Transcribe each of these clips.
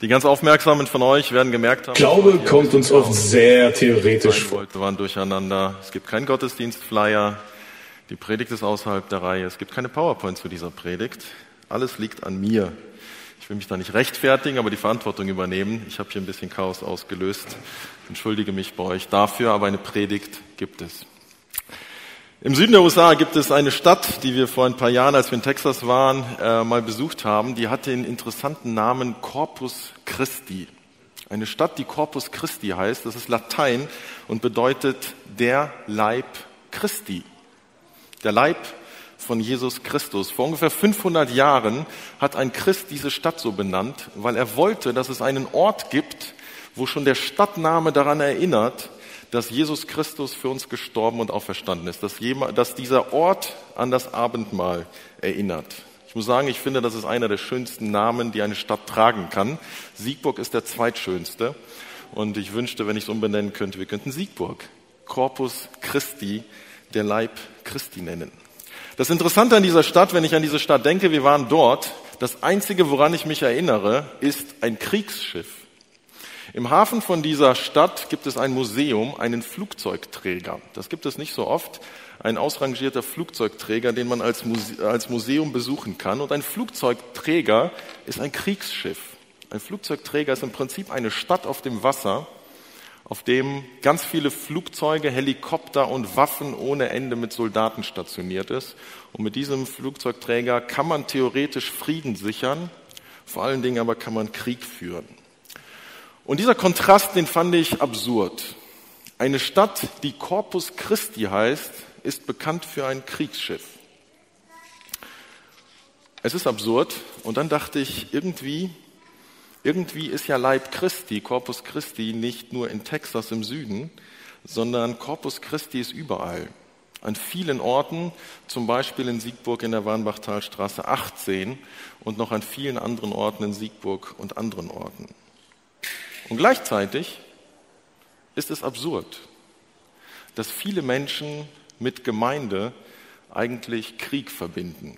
Die ganz Aufmerksamen von euch werden gemerkt haben, Glaube kommt uns oft sehr theoretisch vor. Wir waren durcheinander. Es gibt keinen Gottesdienstflyer. Die Predigt ist außerhalb der Reihe. Es gibt keine PowerPoint zu dieser Predigt. Alles liegt an mir. Ich will mich da nicht rechtfertigen, aber die Verantwortung übernehmen. Ich habe hier ein bisschen Chaos ausgelöst. Entschuldige mich bei euch dafür, aber eine Predigt gibt es. Im Süden der USA gibt es eine Stadt, die wir vor ein paar Jahren, als wir in Texas waren, äh, mal besucht haben. Die hat den interessanten Namen Corpus Christi. Eine Stadt, die Corpus Christi heißt, das ist Latein und bedeutet der Leib Christi. Der Leib von Jesus Christus. Vor ungefähr 500 Jahren hat ein Christ diese Stadt so benannt, weil er wollte, dass es einen Ort gibt, wo schon der Stadtname daran erinnert, dass Jesus Christus für uns gestorben und auferstanden ist, dass, jemand, dass dieser Ort an das Abendmahl erinnert. Ich muss sagen, ich finde, das ist einer der schönsten Namen, die eine Stadt tragen kann. Siegburg ist der zweitschönste. Und ich wünschte, wenn ich es umbenennen könnte, wir könnten Siegburg, Corpus Christi, der Leib Christi nennen. Das Interessante an dieser Stadt, wenn ich an diese Stadt denke, wir waren dort, das Einzige, woran ich mich erinnere, ist ein Kriegsschiff. Im Hafen von dieser Stadt gibt es ein Museum, einen Flugzeugträger. Das gibt es nicht so oft. Ein ausrangierter Flugzeugträger, den man als, Muse als Museum besuchen kann. Und ein Flugzeugträger ist ein Kriegsschiff. Ein Flugzeugträger ist im Prinzip eine Stadt auf dem Wasser, auf dem ganz viele Flugzeuge, Helikopter und Waffen ohne Ende mit Soldaten stationiert ist. Und mit diesem Flugzeugträger kann man theoretisch Frieden sichern, vor allen Dingen aber kann man Krieg führen. Und dieser Kontrast, den fand ich absurd. Eine Stadt, die Corpus Christi heißt, ist bekannt für ein Kriegsschiff. Es ist absurd. Und dann dachte ich, irgendwie, irgendwie ist ja Leib Christi, Corpus Christi, nicht nur in Texas im Süden, sondern Corpus Christi ist überall. An vielen Orten, zum Beispiel in Siegburg in der Warnbachtalstraße 18 und noch an vielen anderen Orten in Siegburg und anderen Orten. Und gleichzeitig ist es absurd, dass viele Menschen mit Gemeinde eigentlich Krieg verbinden.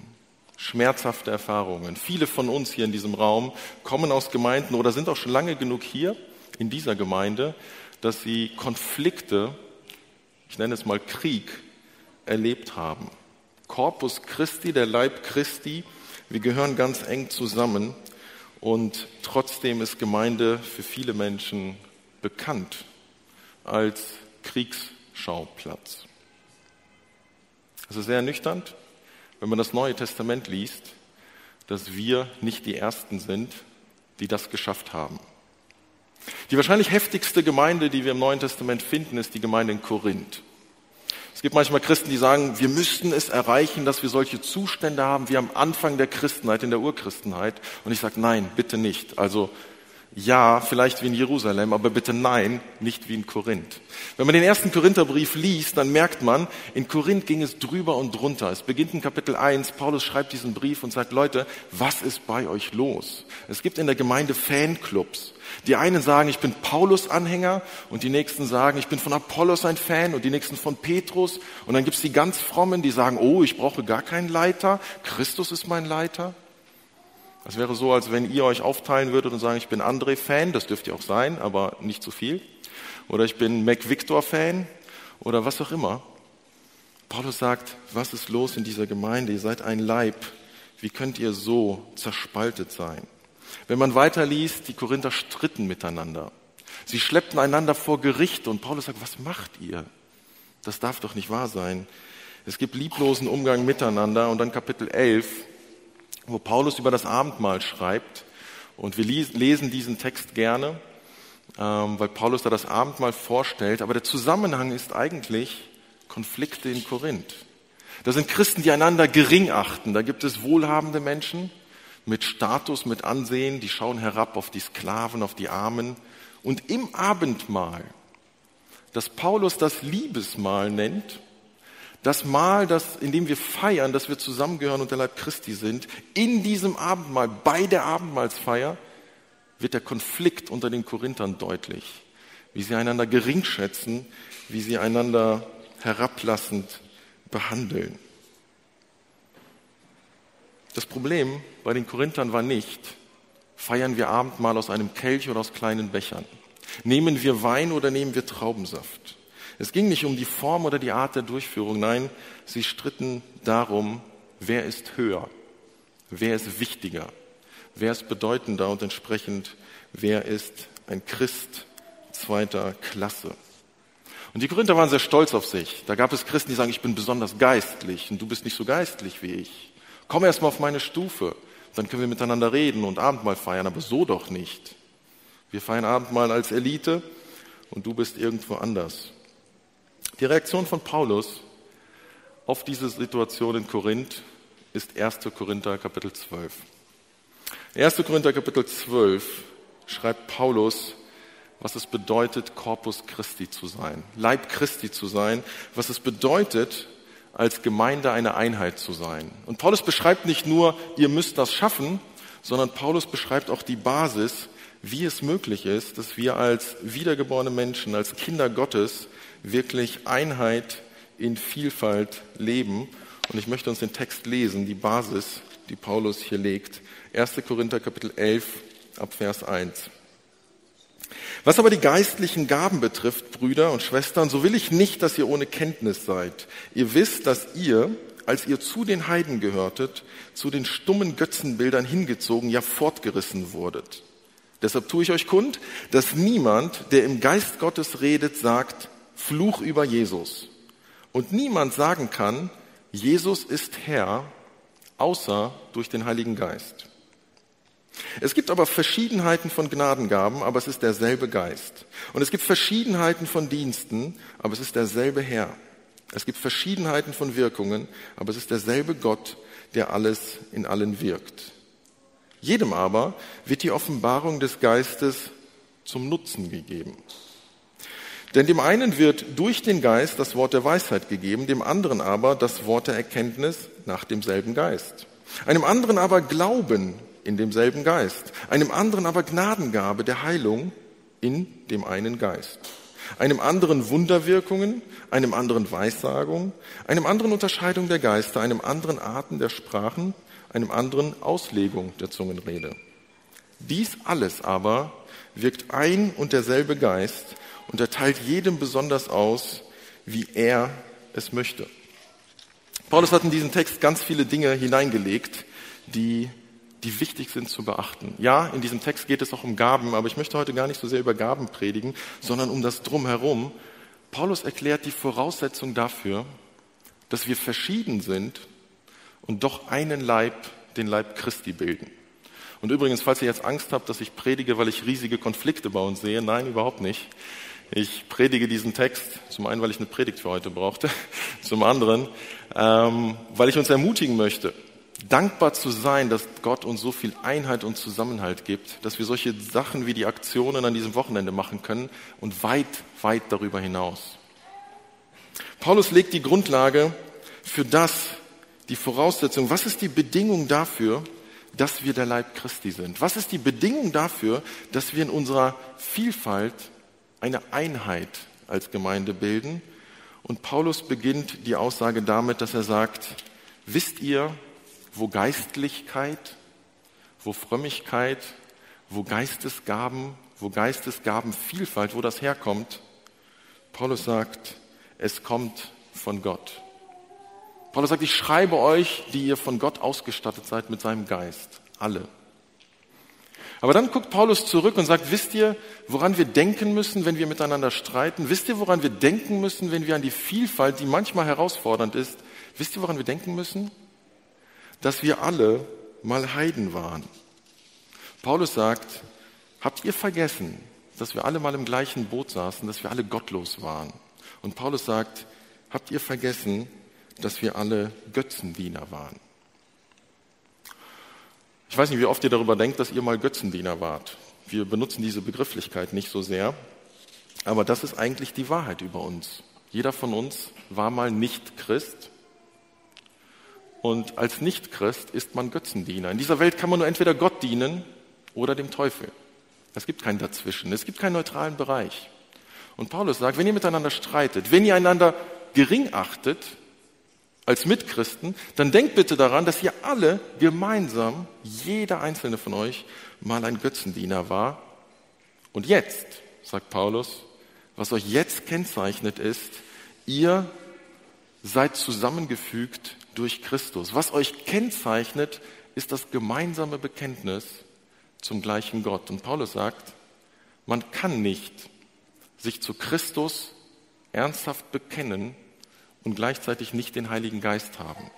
Schmerzhafte Erfahrungen. Viele von uns hier in diesem Raum kommen aus Gemeinden oder sind auch schon lange genug hier in dieser Gemeinde, dass sie Konflikte, ich nenne es mal Krieg, erlebt haben. Corpus Christi, der Leib Christi, wir gehören ganz eng zusammen und trotzdem ist Gemeinde für viele Menschen bekannt als Kriegsschauplatz. Es ist sehr ernüchternd, wenn man das Neue Testament liest, dass wir nicht die Ersten sind, die das geschafft haben. Die wahrscheinlich heftigste Gemeinde, die wir im Neuen Testament finden, ist die Gemeinde in Korinth. Es gibt manchmal Christen, die sagen, wir müssten es erreichen, dass wir solche Zustände haben wie am Anfang der Christenheit, in der Urchristenheit. Und ich sage, nein, bitte nicht. Also ja, vielleicht wie in Jerusalem, aber bitte nein, nicht wie in Korinth. Wenn man den ersten Korintherbrief liest, dann merkt man, in Korinth ging es drüber und drunter. Es beginnt in Kapitel 1, Paulus schreibt diesen Brief und sagt, Leute, was ist bei euch los? Es gibt in der Gemeinde Fanclubs. Die einen sagen, ich bin Paulus-Anhänger und die nächsten sagen, ich bin von Apollos ein Fan und die nächsten von Petrus. Und dann gibt es die ganz frommen, die sagen, oh, ich brauche gar keinen Leiter, Christus ist mein Leiter. Das wäre so, als wenn ihr euch aufteilen würdet und sagen, ich bin André-Fan, das dürft ihr auch sein, aber nicht zu viel. Oder ich bin Mac-Victor-Fan oder was auch immer. Paulus sagt, was ist los in dieser Gemeinde? Ihr seid ein Leib. Wie könnt ihr so zerspaltet sein? Wenn man weiterliest, die Korinther stritten miteinander. Sie schleppten einander vor Gericht und Paulus sagt, was macht ihr? Das darf doch nicht wahr sein. Es gibt lieblosen Umgang miteinander und dann Kapitel 11, wo Paulus über das Abendmahl schreibt und wir lesen diesen Text gerne, ähm, weil Paulus da das Abendmahl vorstellt, aber der Zusammenhang ist eigentlich Konflikte in Korinth. Da sind Christen, die einander gering achten. Da gibt es wohlhabende Menschen mit Status, mit Ansehen, die schauen herab auf die Sklaven, auf die Armen. Und im Abendmahl, das Paulus das Liebesmahl nennt, das Mahl, das, in dem wir feiern, dass wir zusammengehören und der Leib Christi sind, in diesem Abendmahl, bei der Abendmahlsfeier, wird der Konflikt unter den Korinthern deutlich, wie sie einander geringschätzen, wie sie einander herablassend behandeln. Das Problem bei den Korinthern war nicht Feiern wir Abendmahl aus einem Kelch oder aus kleinen Bechern? Nehmen wir Wein oder nehmen wir Traubensaft? Es ging nicht um die Form oder die Art der Durchführung, nein, sie stritten darum, wer ist höher, wer ist wichtiger, wer ist bedeutender und entsprechend, wer ist ein Christ zweiter Klasse. Und die Korinther waren sehr stolz auf sich. Da gab es Christen, die sagen, ich bin besonders geistlich und du bist nicht so geistlich wie ich. Komm erst mal auf meine Stufe, dann können wir miteinander reden und Abendmahl feiern, aber so doch nicht. Wir feiern Abendmahl als Elite und du bist irgendwo anders. Die Reaktion von Paulus auf diese Situation in Korinth ist 1. Korinther Kapitel 12. 1. Korinther Kapitel 12 schreibt Paulus, was es bedeutet, Corpus Christi zu sein, Leib Christi zu sein, was es bedeutet, als Gemeinde eine Einheit zu sein. Und Paulus beschreibt nicht nur, ihr müsst das schaffen, sondern Paulus beschreibt auch die Basis, wie es möglich ist, dass wir als wiedergeborene Menschen, als Kinder Gottes wirklich Einheit in Vielfalt leben. Und ich möchte uns den Text lesen, die Basis, die Paulus hier legt. 1. Korinther Kapitel 11 ab Vers 1. Was aber die geistlichen Gaben betrifft, Brüder und Schwestern, so will ich nicht, dass ihr ohne Kenntnis seid. Ihr wisst, dass ihr, als ihr zu den Heiden gehörtet, zu den stummen Götzenbildern hingezogen, ja fortgerissen wurdet. Deshalb tue ich euch kund, dass niemand, der im Geist Gottes redet, sagt, Fluch über Jesus. Und niemand sagen kann, Jesus ist Herr, außer durch den Heiligen Geist. Es gibt aber Verschiedenheiten von Gnadengaben, aber es ist derselbe Geist. Und es gibt Verschiedenheiten von Diensten, aber es ist derselbe Herr. Es gibt Verschiedenheiten von Wirkungen, aber es ist derselbe Gott, der alles in allen wirkt. Jedem aber wird die Offenbarung des Geistes zum Nutzen gegeben. Denn dem einen wird durch den Geist das Wort der Weisheit gegeben, dem anderen aber das Wort der Erkenntnis nach demselben Geist. Einem anderen aber Glauben in demselben Geist, einem anderen aber Gnadengabe der Heilung in dem einen Geist, einem anderen Wunderwirkungen, einem anderen Weissagung, einem anderen Unterscheidung der Geister, einem anderen Arten der Sprachen, einem anderen Auslegung der Zungenrede. Dies alles aber wirkt ein und derselbe Geist und erteilt jedem besonders aus, wie er es möchte. Paulus hat in diesen Text ganz viele Dinge hineingelegt, die die wichtig sind zu beachten. Ja, in diesem Text geht es auch um Gaben, aber ich möchte heute gar nicht so sehr über Gaben predigen, sondern um das Drumherum. Paulus erklärt die Voraussetzung dafür, dass wir verschieden sind und doch einen Leib, den Leib Christi bilden. Und übrigens, falls ihr jetzt Angst habt, dass ich predige, weil ich riesige Konflikte bei uns sehe, nein, überhaupt nicht. Ich predige diesen Text, zum einen, weil ich eine Predigt für heute brauchte, zum anderen, ähm, weil ich uns ermutigen möchte, dankbar zu sein, dass Gott uns so viel Einheit und Zusammenhalt gibt, dass wir solche Sachen wie die Aktionen an diesem Wochenende machen können und weit, weit darüber hinaus. Paulus legt die Grundlage für das, die Voraussetzung, was ist die Bedingung dafür, dass wir der Leib Christi sind? Was ist die Bedingung dafür, dass wir in unserer Vielfalt eine Einheit als Gemeinde bilden? Und Paulus beginnt die Aussage damit, dass er sagt, wisst ihr, wo Geistlichkeit, wo Frömmigkeit, wo Geistesgaben, wo Geistesgabenvielfalt, wo das herkommt. Paulus sagt, es kommt von Gott. Paulus sagt, ich schreibe euch, die ihr von Gott ausgestattet seid mit seinem Geist. Alle. Aber dann guckt Paulus zurück und sagt, wisst ihr, woran wir denken müssen, wenn wir miteinander streiten? Wisst ihr, woran wir denken müssen, wenn wir an die Vielfalt, die manchmal herausfordernd ist, wisst ihr, woran wir denken müssen? dass wir alle mal Heiden waren. Paulus sagt, habt ihr vergessen, dass wir alle mal im gleichen Boot saßen, dass wir alle gottlos waren? Und Paulus sagt, habt ihr vergessen, dass wir alle Götzendiener waren? Ich weiß nicht, wie oft ihr darüber denkt, dass ihr mal Götzendiener wart. Wir benutzen diese Begrifflichkeit nicht so sehr, aber das ist eigentlich die Wahrheit über uns. Jeder von uns war mal nicht Christ und als Nichtchrist ist man Götzendiener. In dieser Welt kann man nur entweder Gott dienen oder dem Teufel. Es gibt kein Dazwischen. Es gibt keinen neutralen Bereich. Und Paulus sagt, wenn ihr miteinander streitet, wenn ihr einander gering achtet, als Mitchristen, dann denkt bitte daran, dass ihr alle gemeinsam, jeder einzelne von euch, mal ein Götzendiener war. Und jetzt, sagt Paulus, was euch jetzt kennzeichnet ist, ihr seid zusammengefügt durch Christus. Was euch kennzeichnet, ist das gemeinsame Bekenntnis zum gleichen Gott. Und Paulus sagt, man kann nicht sich zu Christus ernsthaft bekennen und gleichzeitig nicht den Heiligen Geist haben.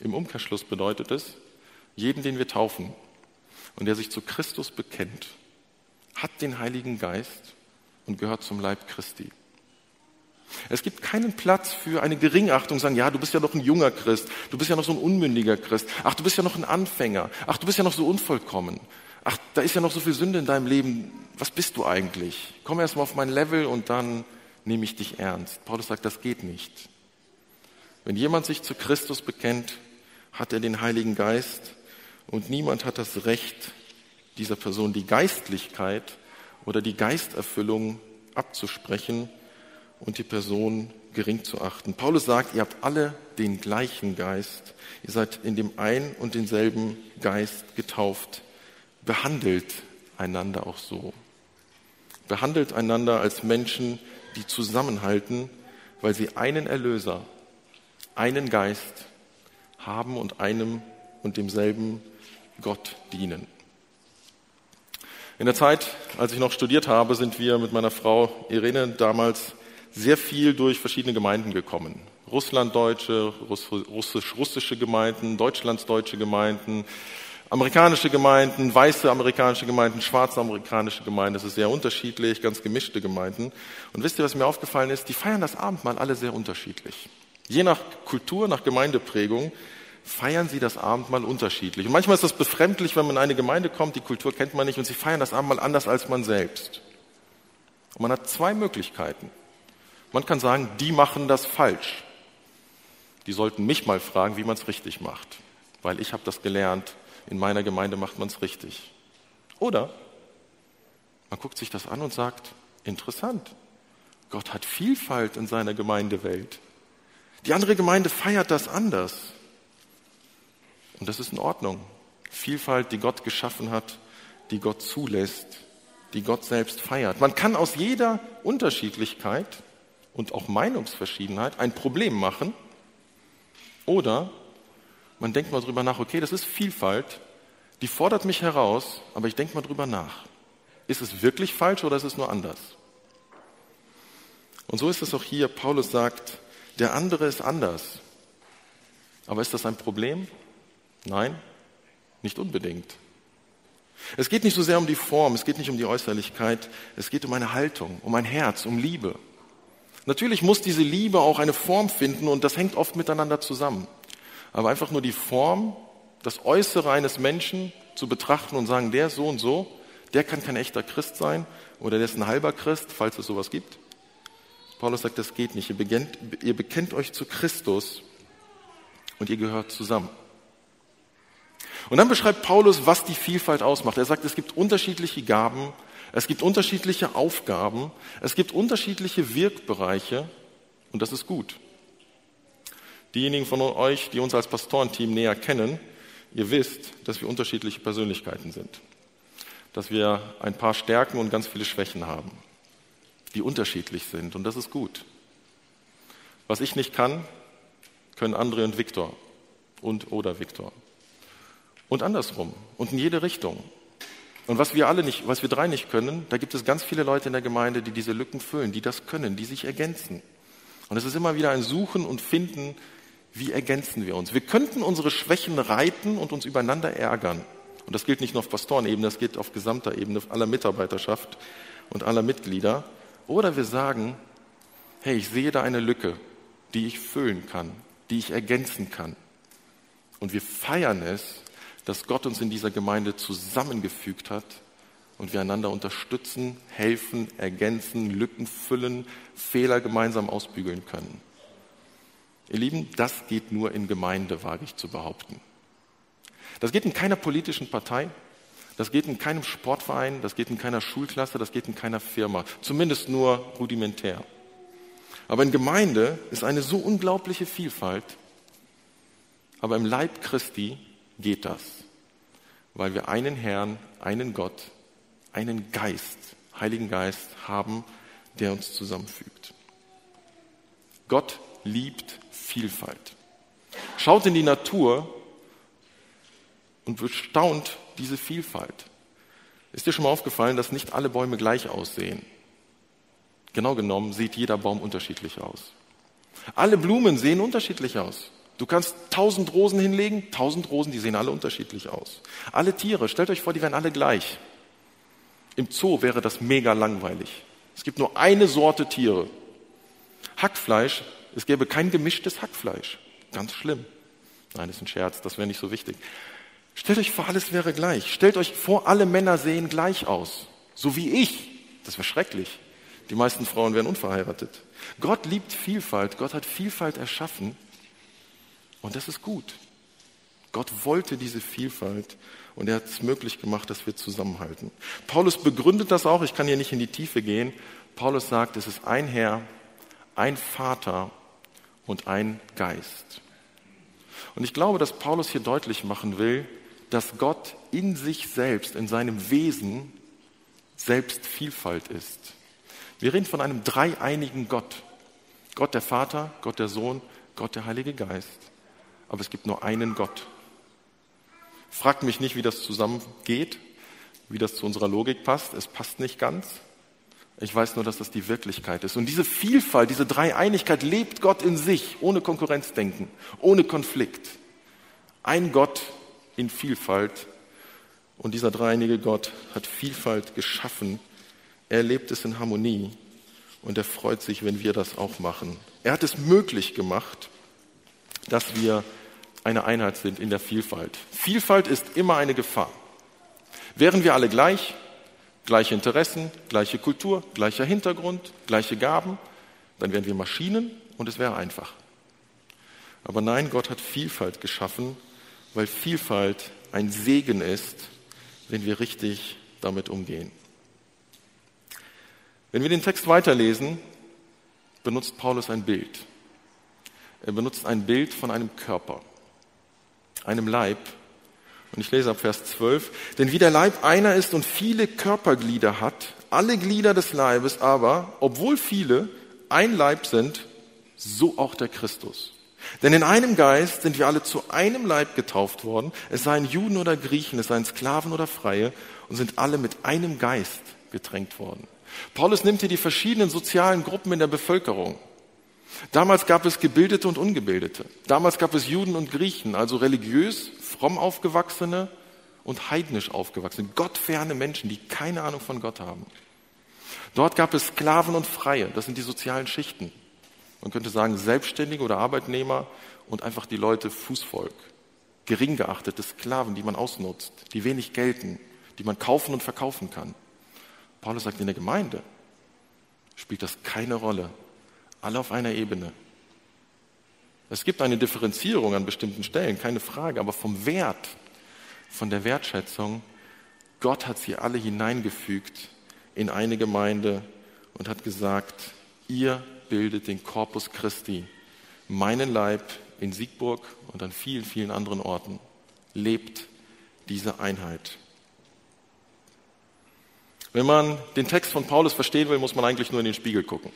Im Umkehrschluss bedeutet es, jeden, den wir taufen und der sich zu Christus bekennt, hat den Heiligen Geist und gehört zum Leib Christi. Es gibt keinen Platz für eine Geringachtung, sagen, ja, du bist ja noch ein junger Christ, du bist ja noch so ein unmündiger Christ, ach, du bist ja noch ein Anfänger, ach, du bist ja noch so unvollkommen, ach, da ist ja noch so viel Sünde in deinem Leben, was bist du eigentlich? Komm erst mal auf mein Level und dann nehme ich dich ernst. Paulus sagt, das geht nicht. Wenn jemand sich zu Christus bekennt, hat er den Heiligen Geist und niemand hat das Recht, dieser Person die Geistlichkeit oder die Geisterfüllung abzusprechen und die Person gering zu achten. Paulus sagt, ihr habt alle den gleichen Geist. Ihr seid in dem einen und denselben Geist getauft. Behandelt einander auch so. Behandelt einander als Menschen, die zusammenhalten, weil sie einen Erlöser, einen Geist haben und einem und demselben Gott dienen. In der Zeit, als ich noch studiert habe, sind wir mit meiner Frau Irene damals sehr viel durch verschiedene Gemeinden gekommen. Russlanddeutsche, russisch, russische Gemeinden, deutschlandsdeutsche Gemeinden, amerikanische Gemeinden, weiße amerikanische Gemeinden, schwarze amerikanische Gemeinden. Das ist sehr unterschiedlich, ganz gemischte Gemeinden. Und wisst ihr, was mir aufgefallen ist? Die feiern das Abendmahl alle sehr unterschiedlich. Je nach Kultur, nach Gemeindeprägung feiern sie das Abendmahl unterschiedlich. Und manchmal ist das befremdlich, wenn man in eine Gemeinde kommt, die Kultur kennt man nicht und sie feiern das Abendmahl anders als man selbst. Und man hat zwei Möglichkeiten. Man kann sagen, die machen das falsch. Die sollten mich mal fragen, wie man es richtig macht, weil ich habe das gelernt in meiner Gemeinde macht man es richtig. Oder man guckt sich das an und sagt, interessant, Gott hat Vielfalt in seiner Gemeindewelt. Die andere Gemeinde feiert das anders. Und das ist in Ordnung. Vielfalt, die Gott geschaffen hat, die Gott zulässt, die Gott selbst feiert. Man kann aus jeder Unterschiedlichkeit und auch Meinungsverschiedenheit ein Problem machen oder man denkt mal drüber nach, okay, das ist Vielfalt, die fordert mich heraus, aber ich denke mal drüber nach. Ist es wirklich falsch oder ist es nur anders? Und so ist es auch hier. Paulus sagt, der andere ist anders. Aber ist das ein Problem? Nein, nicht unbedingt. Es geht nicht so sehr um die Form, es geht nicht um die Äußerlichkeit, es geht um eine Haltung, um ein Herz, um Liebe. Natürlich muss diese Liebe auch eine Form finden und das hängt oft miteinander zusammen. Aber einfach nur die Form, das Äußere eines Menschen zu betrachten und sagen, der so und so, der kann kein echter Christ sein oder der ist ein halber Christ, falls es sowas gibt. Paulus sagt, das geht nicht. Ihr bekennt, ihr bekennt euch zu Christus und ihr gehört zusammen. Und dann beschreibt Paulus, was die Vielfalt ausmacht. Er sagt, es gibt unterschiedliche Gaben, es gibt unterschiedliche Aufgaben, es gibt unterschiedliche Wirkbereiche und das ist gut. Diejenigen von euch, die uns als Pastorenteam näher kennen, ihr wisst, dass wir unterschiedliche Persönlichkeiten sind. Dass wir ein paar Stärken und ganz viele Schwächen haben, die unterschiedlich sind. Und das ist gut. Was ich nicht kann, können André und Viktor und oder Viktor. Und andersrum und in jede Richtung. Und was wir alle nicht, was wir drei nicht können, da gibt es ganz viele Leute in der Gemeinde, die diese Lücken füllen, die das können, die sich ergänzen. Und es ist immer wieder ein Suchen und Finden wie ergänzen wir uns? Wir könnten unsere Schwächen reiten und uns übereinander ärgern. Und das gilt nicht nur auf Pastorenebene, das gilt auf gesamter Ebene aller Mitarbeiterschaft und aller Mitglieder. Oder wir sagen, hey, ich sehe da eine Lücke, die ich füllen kann, die ich ergänzen kann. Und wir feiern es, dass Gott uns in dieser Gemeinde zusammengefügt hat und wir einander unterstützen, helfen, ergänzen, Lücken füllen, Fehler gemeinsam ausbügeln können. Ihr Lieben, das geht nur in Gemeinde, wage ich zu behaupten. Das geht in keiner politischen Partei, das geht in keinem Sportverein, das geht in keiner Schulklasse, das geht in keiner Firma, zumindest nur rudimentär. Aber in Gemeinde ist eine so unglaubliche Vielfalt. Aber im Leib Christi geht das, weil wir einen Herrn, einen Gott, einen Geist, Heiligen Geist haben, der uns zusammenfügt. Gott liebt Vielfalt. Schaut in die Natur und bestaunt diese Vielfalt. Ist dir schon mal aufgefallen, dass nicht alle Bäume gleich aussehen? Genau genommen sieht jeder Baum unterschiedlich aus. Alle Blumen sehen unterschiedlich aus. Du kannst tausend Rosen hinlegen, tausend Rosen, die sehen alle unterschiedlich aus. Alle Tiere, stellt euch vor, die wären alle gleich. Im Zoo wäre das mega langweilig. Es gibt nur eine Sorte Tiere. Hackfleisch, es gäbe kein gemischtes Hackfleisch. Ganz schlimm. Nein, das ist ein Scherz, das wäre nicht so wichtig. Stellt euch vor, alles wäre gleich. Stellt euch vor, alle Männer sehen gleich aus. So wie ich. Das wäre schrecklich. Die meisten Frauen wären unverheiratet. Gott liebt Vielfalt. Gott hat Vielfalt erschaffen. Und das ist gut. Gott wollte diese Vielfalt und er hat es möglich gemacht, dass wir zusammenhalten. Paulus begründet das auch. Ich kann hier nicht in die Tiefe gehen. Paulus sagt, es ist ein Herr, ein Vater und ein Geist. Und ich glaube, dass Paulus hier deutlich machen will, dass Gott in sich selbst, in seinem Wesen selbst Vielfalt ist. Wir reden von einem dreieinigen Gott. Gott der Vater, Gott der Sohn, Gott der Heilige Geist. Aber es gibt nur einen Gott. Fragt mich nicht, wie das zusammengeht, wie das zu unserer Logik passt. Es passt nicht ganz. Ich weiß nur, dass das die Wirklichkeit ist. Und diese Vielfalt, diese Dreieinigkeit lebt Gott in sich, ohne Konkurrenzdenken, ohne Konflikt. Ein Gott in Vielfalt. Und dieser dreieinige Gott hat Vielfalt geschaffen. Er lebt es in Harmonie. Und er freut sich, wenn wir das auch machen. Er hat es möglich gemacht, dass wir eine Einheit sind in der Vielfalt. Vielfalt ist immer eine Gefahr. Wären wir alle gleich, Gleiche Interessen, gleiche Kultur, gleicher Hintergrund, gleiche Gaben, dann wären wir Maschinen und es wäre einfach. Aber nein, Gott hat Vielfalt geschaffen, weil Vielfalt ein Segen ist, wenn wir richtig damit umgehen. Wenn wir den Text weiterlesen, benutzt Paulus ein Bild. Er benutzt ein Bild von einem Körper, einem Leib, und ich lese ab Vers 12. Denn wie der Leib einer ist und viele Körperglieder hat, alle Glieder des Leibes aber, obwohl viele, ein Leib sind, so auch der Christus. Denn in einem Geist sind wir alle zu einem Leib getauft worden, es seien Juden oder Griechen, es seien Sklaven oder Freie, und sind alle mit einem Geist getränkt worden. Paulus nimmt hier die verschiedenen sozialen Gruppen in der Bevölkerung. Damals gab es Gebildete und Ungebildete. Damals gab es Juden und Griechen, also religiös fromm aufgewachsene und heidnisch aufgewachsene, gottferne Menschen, die keine Ahnung von Gott haben. Dort gab es Sklaven und Freie, das sind die sozialen Schichten. Man könnte sagen Selbstständige oder Arbeitnehmer und einfach die Leute Fußvolk. Gering geachtete Sklaven, die man ausnutzt, die wenig gelten, die man kaufen und verkaufen kann. Paulus sagt, in der Gemeinde spielt das keine Rolle. Alle auf einer Ebene. Es gibt eine Differenzierung an bestimmten Stellen, keine Frage, aber vom Wert, von der Wertschätzung, Gott hat sie alle hineingefügt in eine Gemeinde und hat gesagt, ihr bildet den Corpus Christi, meinen Leib in Siegburg und an vielen, vielen anderen Orten. Lebt diese Einheit. Wenn man den Text von Paulus verstehen will, muss man eigentlich nur in den Spiegel gucken.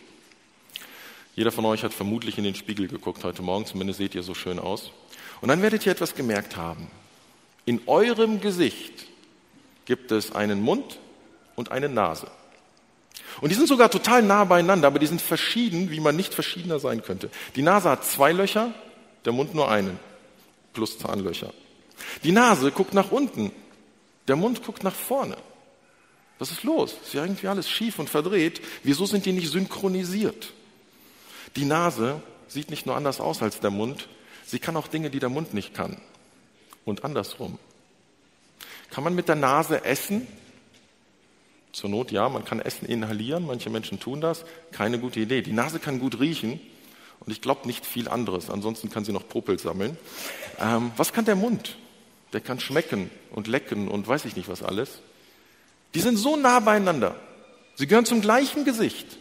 Jeder von euch hat vermutlich in den Spiegel geguckt heute Morgen, zumindest seht ihr so schön aus. Und dann werdet ihr etwas gemerkt haben. In eurem Gesicht gibt es einen Mund und eine Nase. Und die sind sogar total nah beieinander, aber die sind verschieden, wie man nicht verschiedener sein könnte. Die Nase hat zwei Löcher, der Mund nur einen, plus Zahnlöcher. Die Nase guckt nach unten, der Mund guckt nach vorne. Was ist los? Ist ja irgendwie alles schief und verdreht. Wieso sind die nicht synchronisiert? Die Nase sieht nicht nur anders aus als der Mund, sie kann auch Dinge, die der Mund nicht kann. Und andersrum. Kann man mit der Nase essen? Zur Not ja, man kann Essen inhalieren, manche Menschen tun das. Keine gute Idee. Die Nase kann gut riechen und ich glaube nicht viel anderes. Ansonsten kann sie noch Popel sammeln. Ähm, was kann der Mund? Der kann schmecken und lecken und weiß ich nicht was alles. Die sind so nah beieinander. Sie gehören zum gleichen Gesicht.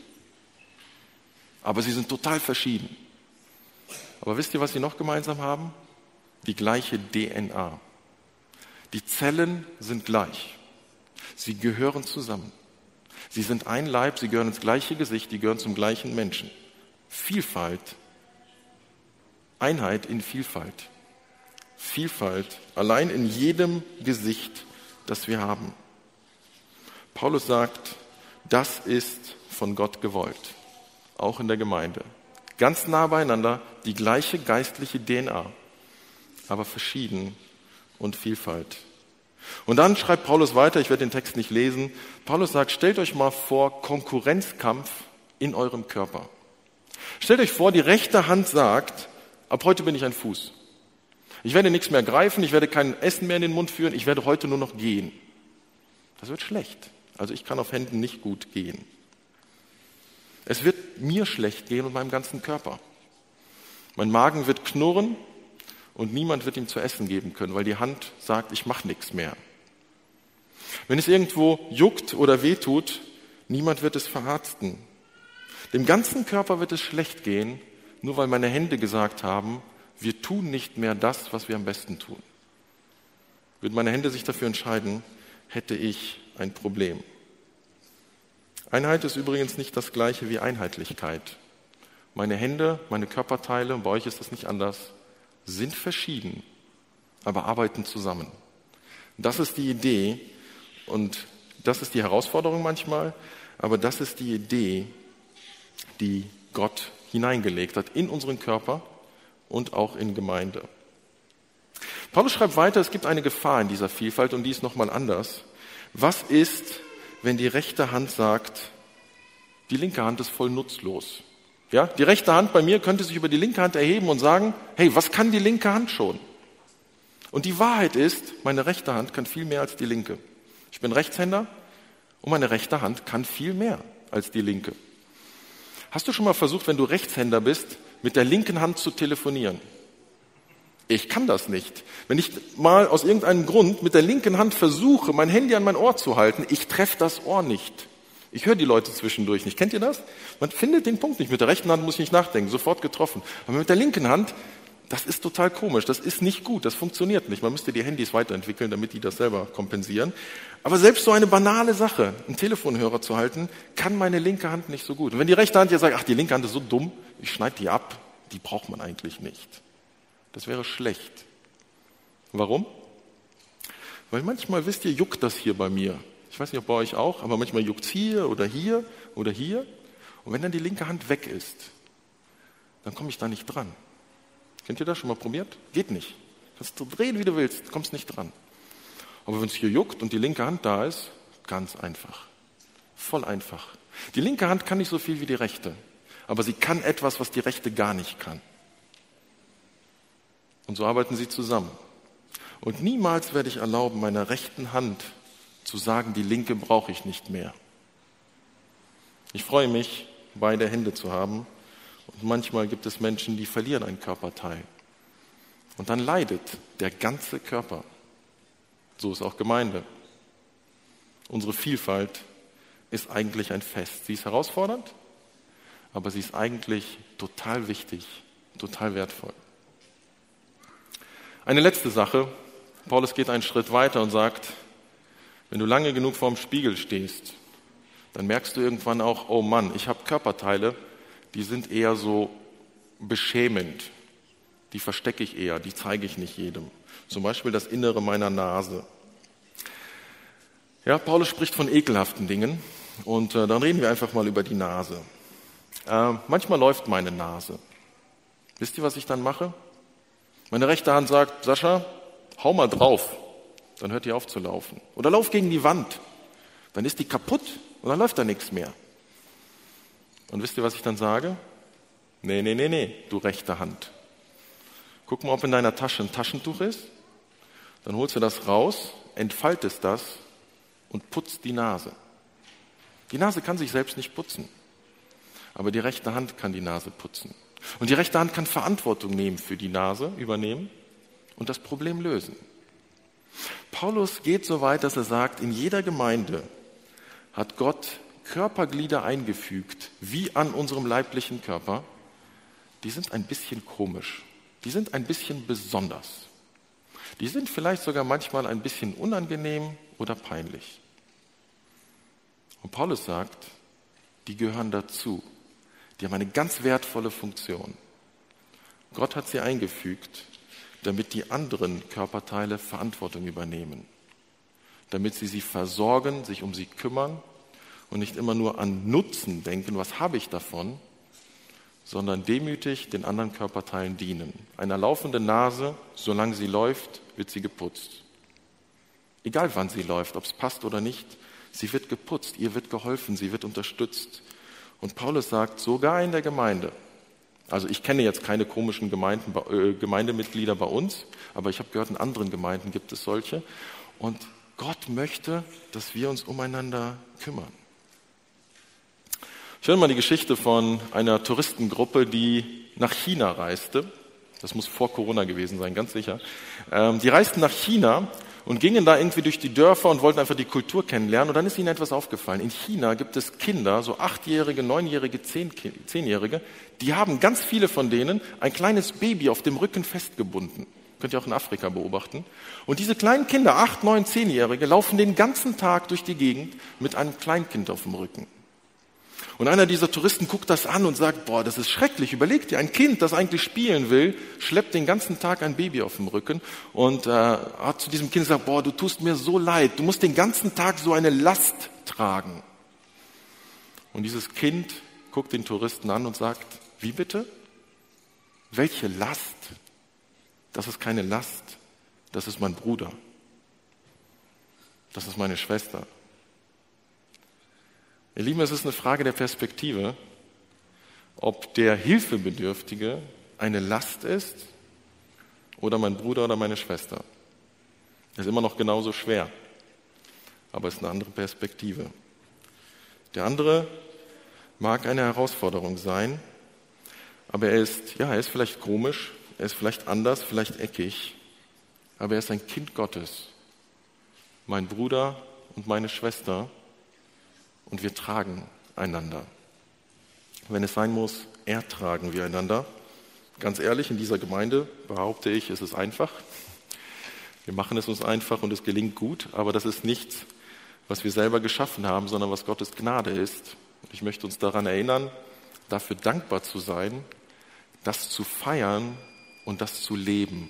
Aber sie sind total verschieden. Aber wisst ihr, was sie noch gemeinsam haben? Die gleiche DNA. Die Zellen sind gleich. Sie gehören zusammen. Sie sind ein Leib, sie gehören ins gleiche Gesicht, die gehören zum gleichen Menschen. Vielfalt, Einheit in Vielfalt. Vielfalt allein in jedem Gesicht, das wir haben. Paulus sagt, das ist von Gott gewollt, auch in der Gemeinde. Ganz nah beieinander, die gleiche geistliche DNA, aber verschieden und Vielfalt. Und dann schreibt Paulus weiter, ich werde den Text nicht lesen. Paulus sagt, stellt euch mal vor Konkurrenzkampf in eurem Körper. Stellt euch vor, die rechte Hand sagt, ab heute bin ich ein Fuß. Ich werde nichts mehr greifen, ich werde kein Essen mehr in den Mund führen, ich werde heute nur noch gehen. Das wird schlecht. Also ich kann auf Händen nicht gut gehen. Es wird mir schlecht gehen und meinem ganzen Körper. Mein Magen wird knurren und niemand wird ihm zu essen geben können, weil die Hand sagt, ich mache nichts mehr. Wenn es irgendwo juckt oder wehtut, niemand wird es verarzten. Dem ganzen Körper wird es schlecht gehen, nur weil meine Hände gesagt haben, wir tun nicht mehr das, was wir am besten tun. Würden meine Hände sich dafür entscheiden, hätte ich ein Problem. Einheit ist übrigens nicht das gleiche wie Einheitlichkeit. Meine Hände, meine Körperteile, und bei euch ist das nicht anders, sind verschieden, aber arbeiten zusammen. Das ist die Idee und das ist die Herausforderung manchmal, aber das ist die Idee, die Gott hineingelegt hat in unseren Körper und auch in Gemeinde. Paulus schreibt weiter, es gibt eine Gefahr in dieser Vielfalt und die ist nochmal anders. Was ist, wenn die rechte Hand sagt, die linke Hand ist voll nutzlos? Ja, die rechte Hand bei mir könnte sich über die linke Hand erheben und sagen, hey, was kann die linke Hand schon? Und die Wahrheit ist, meine rechte Hand kann viel mehr als die linke. Ich bin Rechtshänder und meine rechte Hand kann viel mehr als die linke. Hast du schon mal versucht, wenn du Rechtshänder bist, mit der linken Hand zu telefonieren? Ich kann das nicht. Wenn ich mal aus irgendeinem Grund mit der linken Hand versuche, mein Handy an mein Ohr zu halten, ich treffe das Ohr nicht. Ich höre die Leute zwischendurch nicht. Kennt ihr das? Man findet den Punkt nicht. Mit der rechten Hand muss ich nicht nachdenken, sofort getroffen. Aber mit der linken Hand, das ist total komisch. Das ist nicht gut. Das funktioniert nicht. Man müsste die Handys weiterentwickeln, damit die das selber kompensieren. Aber selbst so eine banale Sache, einen Telefonhörer zu halten, kann meine linke Hand nicht so gut. Und wenn die rechte Hand jetzt sagt, ach, die linke Hand ist so dumm, ich schneide die ab, die braucht man eigentlich nicht. Das wäre schlecht. Warum? Weil manchmal, wisst ihr, juckt das hier bei mir. Ich weiß nicht, ob bei euch auch, aber manchmal juckt es hier oder hier oder hier. Und wenn dann die linke Hand weg ist, dann komme ich da nicht dran. Kennt ihr das schon mal probiert? Geht nicht. Kannst du drehen, wie du willst, kommst nicht dran. Aber wenn es hier juckt und die linke Hand da ist, ganz einfach. Voll einfach. Die linke Hand kann nicht so viel wie die rechte, aber sie kann etwas, was die rechte gar nicht kann. Und so arbeiten sie zusammen. Und niemals werde ich erlauben, meiner rechten Hand zu sagen, die linke brauche ich nicht mehr. Ich freue mich, beide Hände zu haben. Und manchmal gibt es Menschen, die verlieren ein Körperteil. Und dann leidet der ganze Körper. So ist auch Gemeinde. Unsere Vielfalt ist eigentlich ein Fest. Sie ist herausfordernd, aber sie ist eigentlich total wichtig, total wertvoll. Eine letzte Sache. Paulus geht einen Schritt weiter und sagt, wenn du lange genug vorm Spiegel stehst, dann merkst du irgendwann auch, oh Mann, ich habe Körperteile, die sind eher so beschämend. Die verstecke ich eher, die zeige ich nicht jedem. Zum Beispiel das Innere meiner Nase. Ja, Paulus spricht von ekelhaften Dingen und äh, dann reden wir einfach mal über die Nase. Äh, manchmal läuft meine Nase. Wisst ihr, was ich dann mache? Meine rechte Hand sagt, Sascha, hau mal drauf. Dann hört die auf zu laufen. Oder lauf gegen die Wand. Dann ist die kaputt und dann läuft da nichts mehr. Und wisst ihr, was ich dann sage? Nee, nee, nee, nee, du rechte Hand. Guck mal, ob in deiner Tasche ein Taschentuch ist. Dann holst du das raus, entfaltest das und putzt die Nase. Die Nase kann sich selbst nicht putzen. Aber die rechte Hand kann die Nase putzen. Und die rechte Hand kann Verantwortung nehmen für die Nase, übernehmen und das Problem lösen. Paulus geht so weit, dass er sagt, in jeder Gemeinde hat Gott Körperglieder eingefügt, wie an unserem leiblichen Körper, die sind ein bisschen komisch. Die sind ein bisschen besonders. Die sind vielleicht sogar manchmal ein bisschen unangenehm oder peinlich. Und Paulus sagt, die gehören dazu. Die haben eine ganz wertvolle Funktion. Gott hat sie eingefügt, damit die anderen Körperteile Verantwortung übernehmen, damit sie sie versorgen, sich um sie kümmern und nicht immer nur an Nutzen denken, was habe ich davon, sondern demütig den anderen Körperteilen dienen. Einer laufenden Nase, solange sie läuft, wird sie geputzt. Egal wann sie läuft, ob es passt oder nicht, sie wird geputzt, ihr wird geholfen, sie wird unterstützt. Und Paulus sagt, sogar in der Gemeinde, also ich kenne jetzt keine komischen Gemeinden, äh, Gemeindemitglieder bei uns, aber ich habe gehört, in anderen Gemeinden gibt es solche. Und Gott möchte, dass wir uns umeinander kümmern. Ich höre mal die Geschichte von einer Touristengruppe, die nach China reiste. Das muss vor Corona gewesen sein, ganz sicher. Ähm, die reisten nach China und gingen da irgendwie durch die Dörfer und wollten einfach die Kultur kennenlernen. Und dann ist ihnen etwas aufgefallen. In China gibt es Kinder, so achtjährige, neunjährige, zehnjährige, die haben ganz viele von denen ein kleines Baby auf dem Rücken festgebunden. Könnt ihr auch in Afrika beobachten. Und diese kleinen Kinder, acht, neun, zehnjährige, laufen den ganzen Tag durch die Gegend mit einem Kleinkind auf dem Rücken. Und einer dieser Touristen guckt das an und sagt, boah, das ist schrecklich. Überleg dir, ein Kind, das eigentlich spielen will, schleppt den ganzen Tag ein Baby auf dem Rücken und äh, hat zu diesem Kind gesagt, boah, du tust mir so leid. Du musst den ganzen Tag so eine Last tragen. Und dieses Kind guckt den Touristen an und sagt, wie bitte? Welche Last? Das ist keine Last. Das ist mein Bruder. Das ist meine Schwester. Ihr Lieben, es ist eine Frage der Perspektive, ob der Hilfebedürftige eine Last ist oder mein Bruder oder meine Schwester. Das ist immer noch genauso schwer, aber es ist eine andere Perspektive. Der andere mag eine Herausforderung sein, aber er ist, ja, er ist vielleicht komisch, er ist vielleicht anders, vielleicht eckig, aber er ist ein Kind Gottes. Mein Bruder und meine Schwester und wir tragen einander. Wenn es sein muss, ertragen wir einander. Ganz ehrlich, in dieser Gemeinde behaupte ich, es ist einfach. Wir machen es uns einfach und es gelingt gut, aber das ist nichts, was wir selber geschaffen haben, sondern was Gottes Gnade ist. Ich möchte uns daran erinnern, dafür dankbar zu sein, das zu feiern und das zu leben.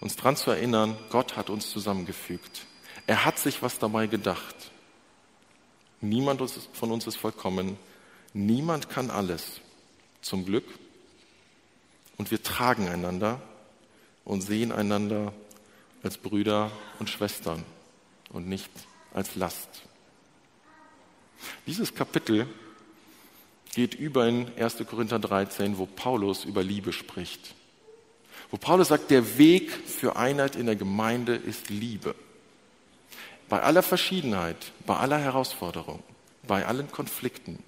Uns daran zu erinnern, Gott hat uns zusammengefügt. Er hat sich was dabei gedacht. Niemand von uns ist vollkommen. Niemand kann alles. Zum Glück. Und wir tragen einander und sehen einander als Brüder und Schwestern und nicht als Last. Dieses Kapitel geht über in 1. Korinther 13, wo Paulus über Liebe spricht. Wo Paulus sagt, der Weg für Einheit in der Gemeinde ist Liebe. Bei aller Verschiedenheit, bei aller Herausforderung, bei allen Konflikten.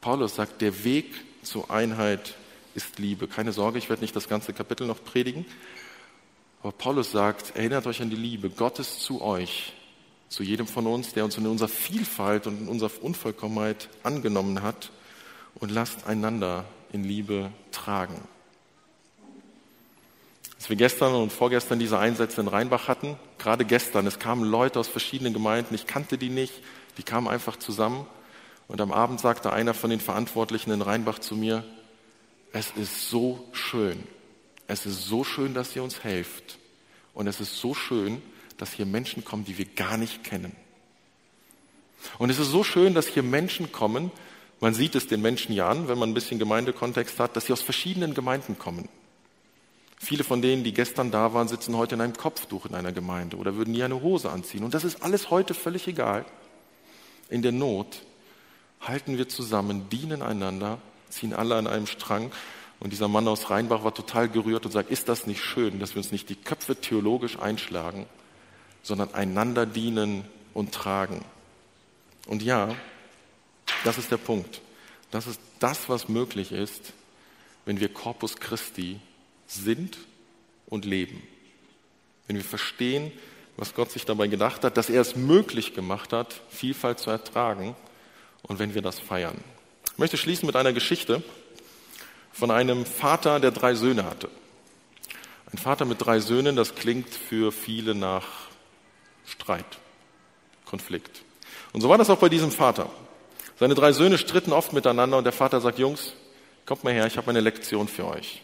Paulus sagt, der Weg zur Einheit ist Liebe. Keine Sorge, ich werde nicht das ganze Kapitel noch predigen. Aber Paulus sagt, erinnert euch an die Liebe Gottes zu euch, zu jedem von uns, der uns in unserer Vielfalt und in unserer Unvollkommenheit angenommen hat und lasst einander in Liebe tragen. Als wir gestern und vorgestern diese Einsätze in Rheinbach hatten, gerade gestern, es kamen Leute aus verschiedenen Gemeinden, ich kannte die nicht, die kamen einfach zusammen. Und am Abend sagte einer von den Verantwortlichen in Rheinbach zu mir, es ist so schön, es ist so schön, dass ihr uns helft. Und es ist so schön, dass hier Menschen kommen, die wir gar nicht kennen. Und es ist so schön, dass hier Menschen kommen, man sieht es den Menschen ja an, wenn man ein bisschen Gemeindekontext hat, dass sie aus verschiedenen Gemeinden kommen. Viele von denen, die gestern da waren, sitzen heute in einem Kopftuch in einer Gemeinde oder würden nie eine Hose anziehen. Und das ist alles heute völlig egal. In der Not halten wir zusammen, dienen einander, ziehen alle an einem Strang. Und dieser Mann aus Rheinbach war total gerührt und sagt, ist das nicht schön, dass wir uns nicht die Köpfe theologisch einschlagen, sondern einander dienen und tragen. Und ja, das ist der Punkt. Das ist das, was möglich ist, wenn wir Corpus Christi sind und leben. Wenn wir verstehen, was Gott sich dabei gedacht hat, dass er es möglich gemacht hat, Vielfalt zu ertragen und wenn wir das feiern. Ich möchte schließen mit einer Geschichte von einem Vater, der drei Söhne hatte. Ein Vater mit drei Söhnen, das klingt für viele nach Streit, Konflikt. Und so war das auch bei diesem Vater. Seine drei Söhne stritten oft miteinander und der Vater sagt, Jungs, kommt mal her, ich habe eine Lektion für euch.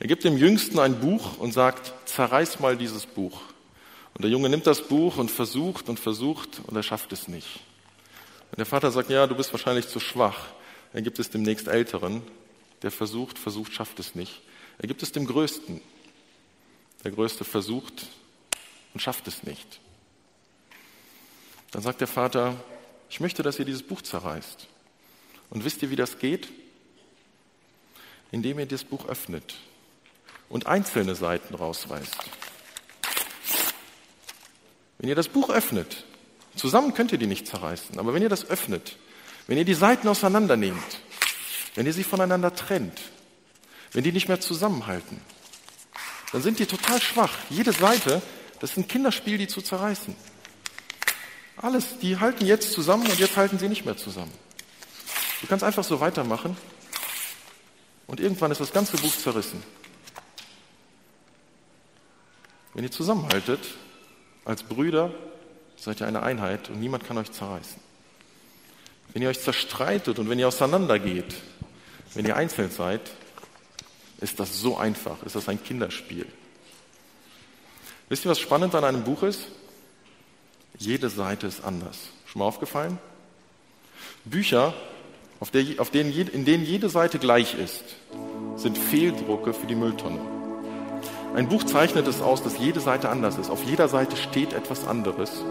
Er gibt dem Jüngsten ein Buch und sagt, zerreiß mal dieses Buch. Und der Junge nimmt das Buch und versucht und versucht und er schafft es nicht. Und der Vater sagt, ja, du bist wahrscheinlich zu schwach. Er gibt es dem nächstälteren, der versucht, versucht, schafft es nicht. Er gibt es dem Größten. Der Größte versucht und schafft es nicht. Dann sagt der Vater, ich möchte, dass ihr dieses Buch zerreißt. Und wisst ihr, wie das geht? Indem ihr das Buch öffnet und einzelne Seiten rausreißt. Wenn ihr das Buch öffnet, zusammen könnt ihr die nicht zerreißen, aber wenn ihr das öffnet, wenn ihr die Seiten auseinandernehmt, wenn ihr sie voneinander trennt, wenn die nicht mehr zusammenhalten, dann sind die total schwach. Jede Seite, das ist ein Kinderspiel, die zu zerreißen. Alles, die halten jetzt zusammen und jetzt halten sie nicht mehr zusammen. Du kannst einfach so weitermachen und irgendwann ist das ganze Buch zerrissen. Wenn ihr zusammenhaltet, als Brüder, seid ihr eine Einheit und niemand kann euch zerreißen. Wenn ihr euch zerstreitet und wenn ihr auseinandergeht, wenn ihr einzeln seid, ist das so einfach, ist das ein Kinderspiel. Wisst ihr, was spannend an einem Buch ist? Jede Seite ist anders. Schon mal aufgefallen? Bücher, auf der, auf denen, in denen jede Seite gleich ist, sind Fehldrucke für die Mülltonne. Ein Buch zeichnet es aus, dass jede Seite anders ist. Auf jeder Seite steht etwas anderes.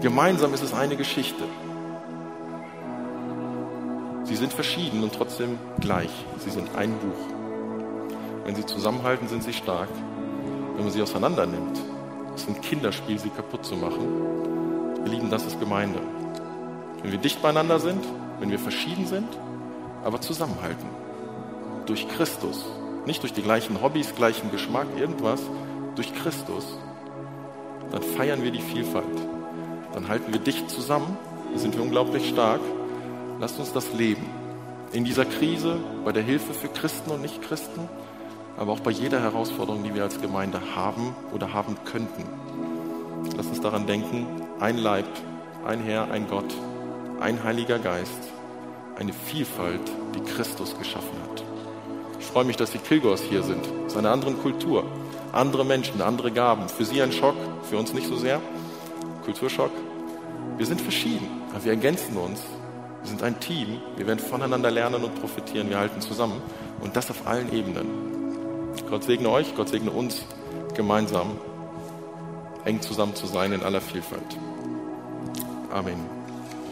Gemeinsam ist es eine Geschichte. Sie sind verschieden und trotzdem gleich. Sie sind ein Buch. Wenn sie zusammenhalten, sind sie stark. Wenn man sie auseinander nimmt, ist ein Kinderspiel, sie kaputt zu machen. Wir lieben, das ist Gemeinde. Wenn wir dicht beieinander sind, wenn wir verschieden sind, aber zusammenhalten. Durch Christus, nicht durch die gleichen Hobbys, gleichen Geschmack, irgendwas, durch Christus, dann feiern wir die Vielfalt. Dann halten wir dicht zusammen, dann sind wir unglaublich stark. Lasst uns das leben. In dieser Krise, bei der Hilfe für Christen und Nichtchristen, aber auch bei jeder Herausforderung, die wir als Gemeinde haben oder haben könnten. Lasst uns daran denken, ein Leib, ein Herr, ein Gott, ein Heiliger Geist, eine Vielfalt, die Christus geschaffen hat. Ich freue mich, dass die Kilgors hier sind. Es ist eine andere Kultur, andere Menschen, andere Gaben. Für sie ein Schock, für uns nicht so sehr. Kulturschock. Wir sind verschieden, aber wir ergänzen uns. Wir sind ein Team. Wir werden voneinander lernen und profitieren. Wir halten zusammen. Und das auf allen Ebenen. Gott segne euch, Gott segne uns gemeinsam eng zusammen zu sein in aller Vielfalt. Amen.